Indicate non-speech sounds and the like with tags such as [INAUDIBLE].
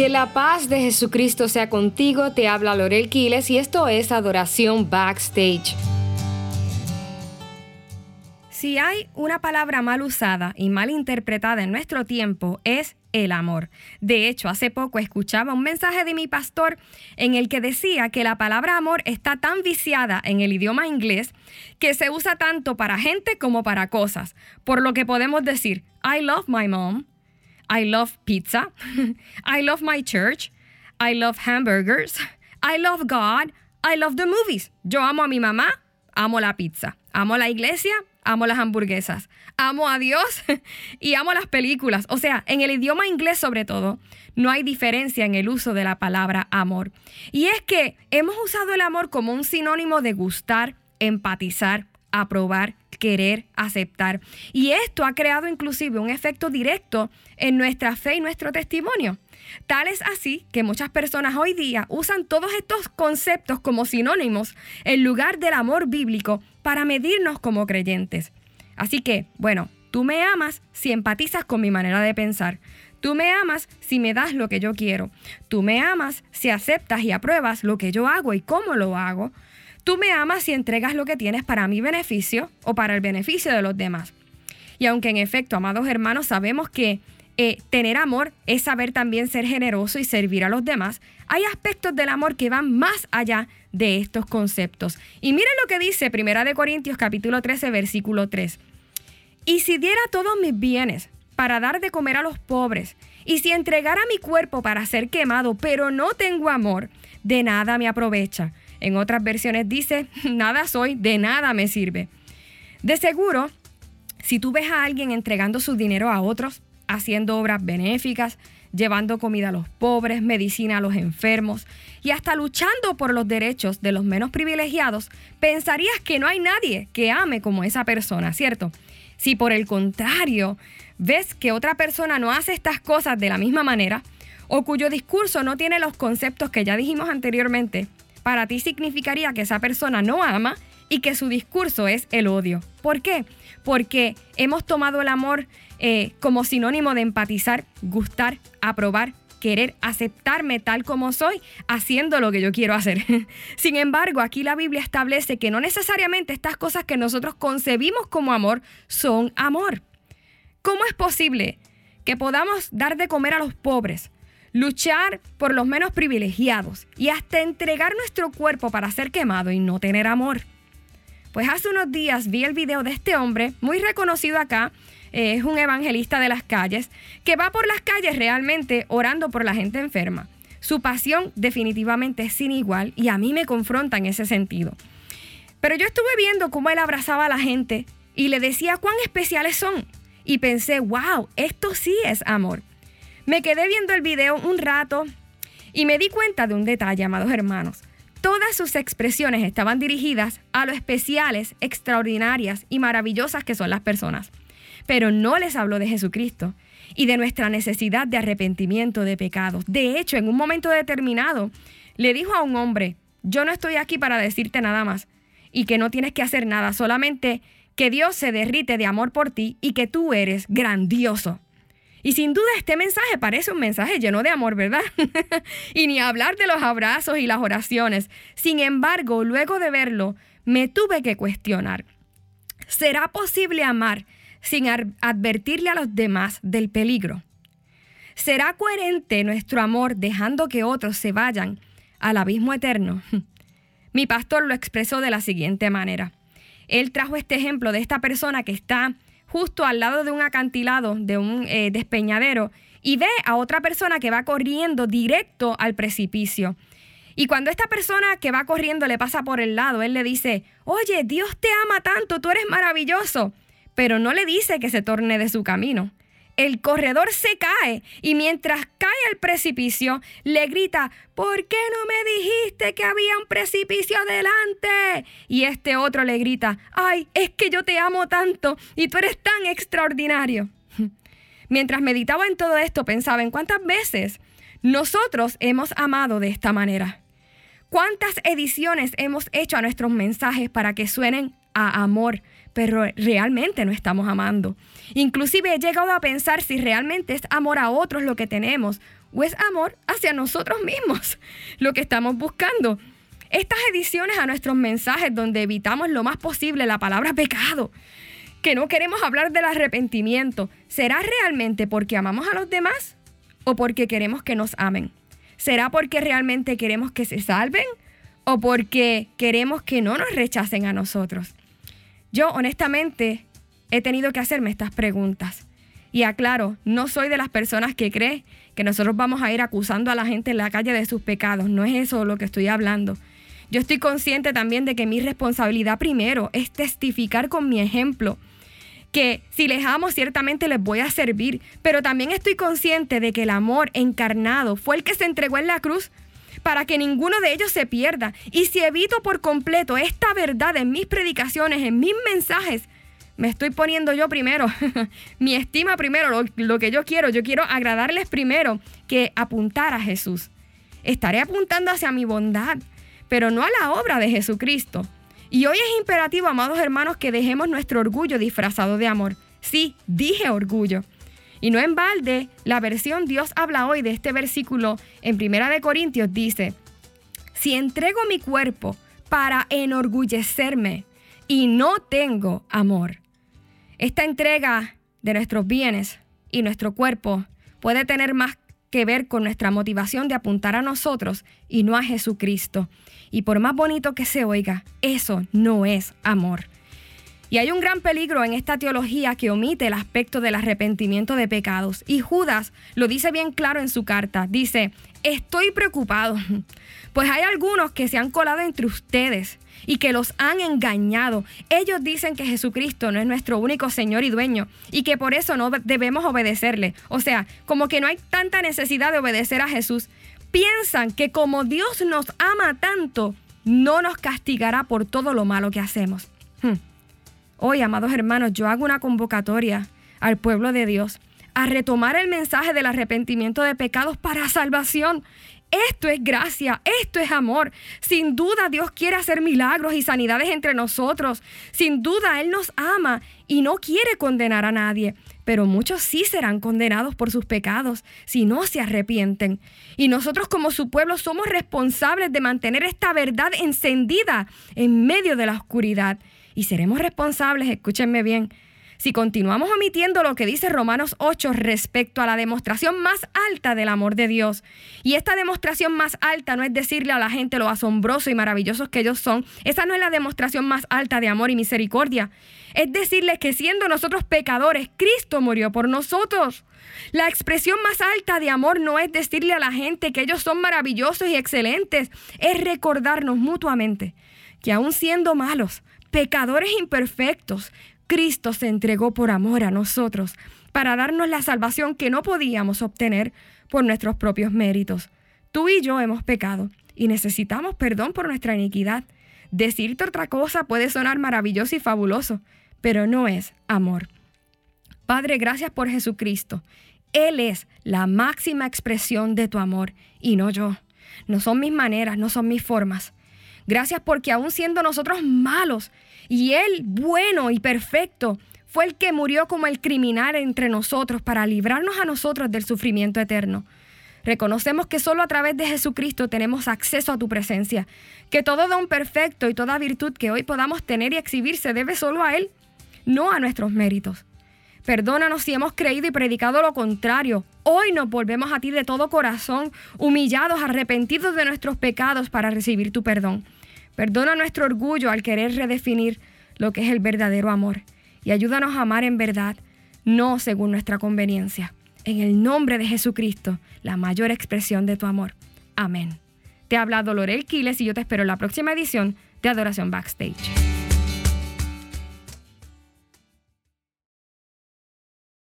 Que la paz de Jesucristo sea contigo, te habla Lorel Quiles y esto es Adoración Backstage. Si hay una palabra mal usada y mal interpretada en nuestro tiempo es el amor. De hecho, hace poco escuchaba un mensaje de mi pastor en el que decía que la palabra amor está tan viciada en el idioma inglés que se usa tanto para gente como para cosas, por lo que podemos decir, I love my mom, I love pizza. [LAUGHS] I love my church. I love hamburgers. I love God. I love the movies. Yo amo a mi mamá, amo la pizza. Amo la iglesia, amo las hamburguesas. Amo a Dios [LAUGHS] y amo las películas. O sea, en el idioma inglés sobre todo, no hay diferencia en el uso de la palabra amor. Y es que hemos usado el amor como un sinónimo de gustar, empatizar, aprobar, querer, aceptar. Y esto ha creado inclusive un efecto directo en nuestra fe y nuestro testimonio. Tal es así que muchas personas hoy día usan todos estos conceptos como sinónimos en lugar del amor bíblico para medirnos como creyentes. Así que, bueno, tú me amas si empatizas con mi manera de pensar. Tú me amas si me das lo que yo quiero. Tú me amas si aceptas y apruebas lo que yo hago y cómo lo hago. Tú me amas si entregas lo que tienes para mi beneficio o para el beneficio de los demás. Y aunque en efecto, amados hermanos, sabemos que eh, tener amor es saber también ser generoso y servir a los demás, hay aspectos del amor que van más allá de estos conceptos. Y miren lo que dice Primera de Corintios capítulo 13 versículo 3. Y si diera todos mis bienes para dar de comer a los pobres, y si entregara mi cuerpo para ser quemado, pero no tengo amor, de nada me aprovecha. En otras versiones dice, [LAUGHS] nada soy, de nada me sirve. De seguro, si tú ves a alguien entregando su dinero a otros, haciendo obras benéficas, llevando comida a los pobres, medicina a los enfermos y hasta luchando por los derechos de los menos privilegiados, pensarías que no hay nadie que ame como esa persona, ¿cierto? Si por el contrario ves que otra persona no hace estas cosas de la misma manera, o cuyo discurso no tiene los conceptos que ya dijimos anteriormente, para ti significaría que esa persona no ama y que su discurso es el odio. ¿Por qué? Porque hemos tomado el amor eh, como sinónimo de empatizar, gustar, aprobar, querer aceptarme tal como soy, haciendo lo que yo quiero hacer. [LAUGHS] Sin embargo, aquí la Biblia establece que no necesariamente estas cosas que nosotros concebimos como amor son amor. ¿Cómo es posible que podamos dar de comer a los pobres, luchar por los menos privilegiados y hasta entregar nuestro cuerpo para ser quemado y no tener amor. Pues hace unos días vi el video de este hombre, muy reconocido acá, eh, es un evangelista de las calles, que va por las calles realmente orando por la gente enferma. Su pasión definitivamente es sin igual y a mí me confronta en ese sentido. Pero yo estuve viendo cómo él abrazaba a la gente y le decía cuán especiales son. Y pensé, wow, esto sí es amor. Me quedé viendo el video un rato y me di cuenta de un detalle, amados hermanos. Todas sus expresiones estaban dirigidas a lo especiales, extraordinarias y maravillosas que son las personas. Pero no les habló de Jesucristo y de nuestra necesidad de arrepentimiento de pecados. De hecho, en un momento determinado, le dijo a un hombre, yo no estoy aquí para decirte nada más y que no tienes que hacer nada, solamente que Dios se derrite de amor por ti y que tú eres grandioso. Y sin duda este mensaje parece un mensaje lleno de amor, ¿verdad? [LAUGHS] y ni hablar de los abrazos y las oraciones. Sin embargo, luego de verlo, me tuve que cuestionar. ¿Será posible amar sin advertirle a los demás del peligro? ¿Será coherente nuestro amor dejando que otros se vayan al abismo eterno? [LAUGHS] Mi pastor lo expresó de la siguiente manera. Él trajo este ejemplo de esta persona que está justo al lado de un acantilado, de un eh, despeñadero, y ve a otra persona que va corriendo directo al precipicio. Y cuando esta persona que va corriendo le pasa por el lado, él le dice, oye, Dios te ama tanto, tú eres maravilloso, pero no le dice que se torne de su camino el corredor se cae y mientras cae al precipicio le grita, ¿por qué no me dijiste que había un precipicio adelante? Y este otro le grita, ay, es que yo te amo tanto y tú eres tan extraordinario. [LAUGHS] Mientras meditaba en todo esto pensaba en cuántas veces nosotros hemos amado de esta manera. ¿Cuántas ediciones hemos hecho a nuestros mensajes para que suenen a amor, pero realmente no estamos amando. Inclusive he llegado a pensar si realmente es amor a otros lo que tenemos o es amor hacia nosotros mismos [LAUGHS] lo que estamos buscando. Estas ediciones a nuestros mensajes donde evitamos lo más posible la palabra pecado, que no queremos hablar del arrepentimiento, ¿será realmente porque amamos a los demás o porque queremos que nos amen? ¿Será porque realmente queremos que se salven o porque queremos que no nos rechacen a nosotros? Yo honestamente he tenido que hacerme estas preguntas. Y aclaro, no soy de las personas que cree que nosotros vamos a ir acusando a la gente en la calle de sus pecados. No es eso lo que estoy hablando. Yo estoy consciente también de que mi responsabilidad primero es testificar con mi ejemplo que si les amo ciertamente les voy a servir, pero también estoy consciente de que el amor encarnado fue el que se entregó en la cruz para que ninguno de ellos se pierda. Y si evito por completo esta verdad en mis predicaciones, en mis mensajes, me estoy poniendo yo primero, [LAUGHS] mi estima primero, lo, que yo quiero. Yo quiero agradarles primero que apuntar a Jesús. Estaré apuntando hacia mi bondad, pero no a la obra de Jesucristo. Y hoy es imperativo, amados hermanos, que dejemos nuestro orgullo disfrazado de amor. Sí, dije orgullo. Y no en balde, la versión Dios habla hoy de este versículo en Primera de Corintios dice, si entrego mi cuerpo para enorgullecerme y no tengo amor. Esta entrega de nuestros bienes y nuestro cuerpo puede tener más que ver con nuestra motivación de apuntar a nosotros y no a Jesucristo. Y por más bonito que se oiga, eso no es amor. Y hay un gran peligro en esta teología que omite el aspecto del arrepentimiento de pecados. Y Judas lo dice bien claro en su carta. Dice, estoy preocupado, pues hay algunos que se han colado entre ustedes y que los han engañado. Ellos dicen que Jesucristo no es nuestro único Señor y dueño y que por eso no debemos obedecerle. O sea, como que no hay tanta necesidad de obedecer a Jesús. Piensan que como Dios nos ama tanto, no nos castigará por todo lo malo que hacemos. Hmm. Hoy, amados hermanos, yo hago una convocatoria al pueblo de Dios a retomar el mensaje del arrepentimiento de pecados para salvación. Esto es gracia, esto es amor. Sin duda Dios quiere hacer milagros y sanidades entre nosotros. Sin duda Él nos ama y no quiere condenar a nadie. Pero muchos sí serán condenados por sus pecados si no se arrepienten. Y nosotros como su pueblo somos responsables de mantener esta verdad encendida en medio de la oscuridad y seremos responsables, escúchenme bien, si continuamos omitiendo lo que dice Romanos 8 respecto a la demostración más alta del amor de Dios. Y esta demostración más alta no es decirle a la gente lo asombroso y maravillosos que ellos son. Esa no es la demostración más alta de amor y misericordia. Es decirles que siendo nosotros pecadores, Cristo murió por nosotros. La expresión más alta de amor no es decirle a la gente que ellos son maravillosos y excelentes, es recordarnos mutuamente que aun siendo malos, pecadores imperfectos, Cristo se entregó por amor a nosotros para darnos la salvación que no podíamos obtener por nuestros propios méritos. Tú y yo hemos pecado y necesitamos perdón por nuestra iniquidad. Decirte otra cosa puede sonar maravilloso y fabuloso, pero no es amor. Padre, gracias por Jesucristo. Él es la máxima expresión de tu amor y no yo. No son mis maneras, no son mis formas. Gracias porque aún siendo nosotros malos y Él bueno y perfecto, fue el que murió como el criminal entre nosotros para librarnos a nosotros del sufrimiento eterno. Reconocemos que solo a través de Jesucristo tenemos acceso a tu presencia, que todo don perfecto y toda virtud que hoy podamos tener y exhibir se debe solo a Él, no a nuestros méritos. Perdónanos si hemos creído y predicado lo contrario. Hoy nos volvemos a ti de todo corazón, humillados, arrepentidos de nuestros pecados para recibir tu perdón. Perdona nuestro orgullo al querer redefinir lo que es el verdadero amor y ayúdanos a amar en verdad, no según nuestra conveniencia. En el nombre de Jesucristo, la mayor expresión de tu amor. Amén. Te ha hablado Lorel Quiles y yo te espero en la próxima edición de Adoración Backstage.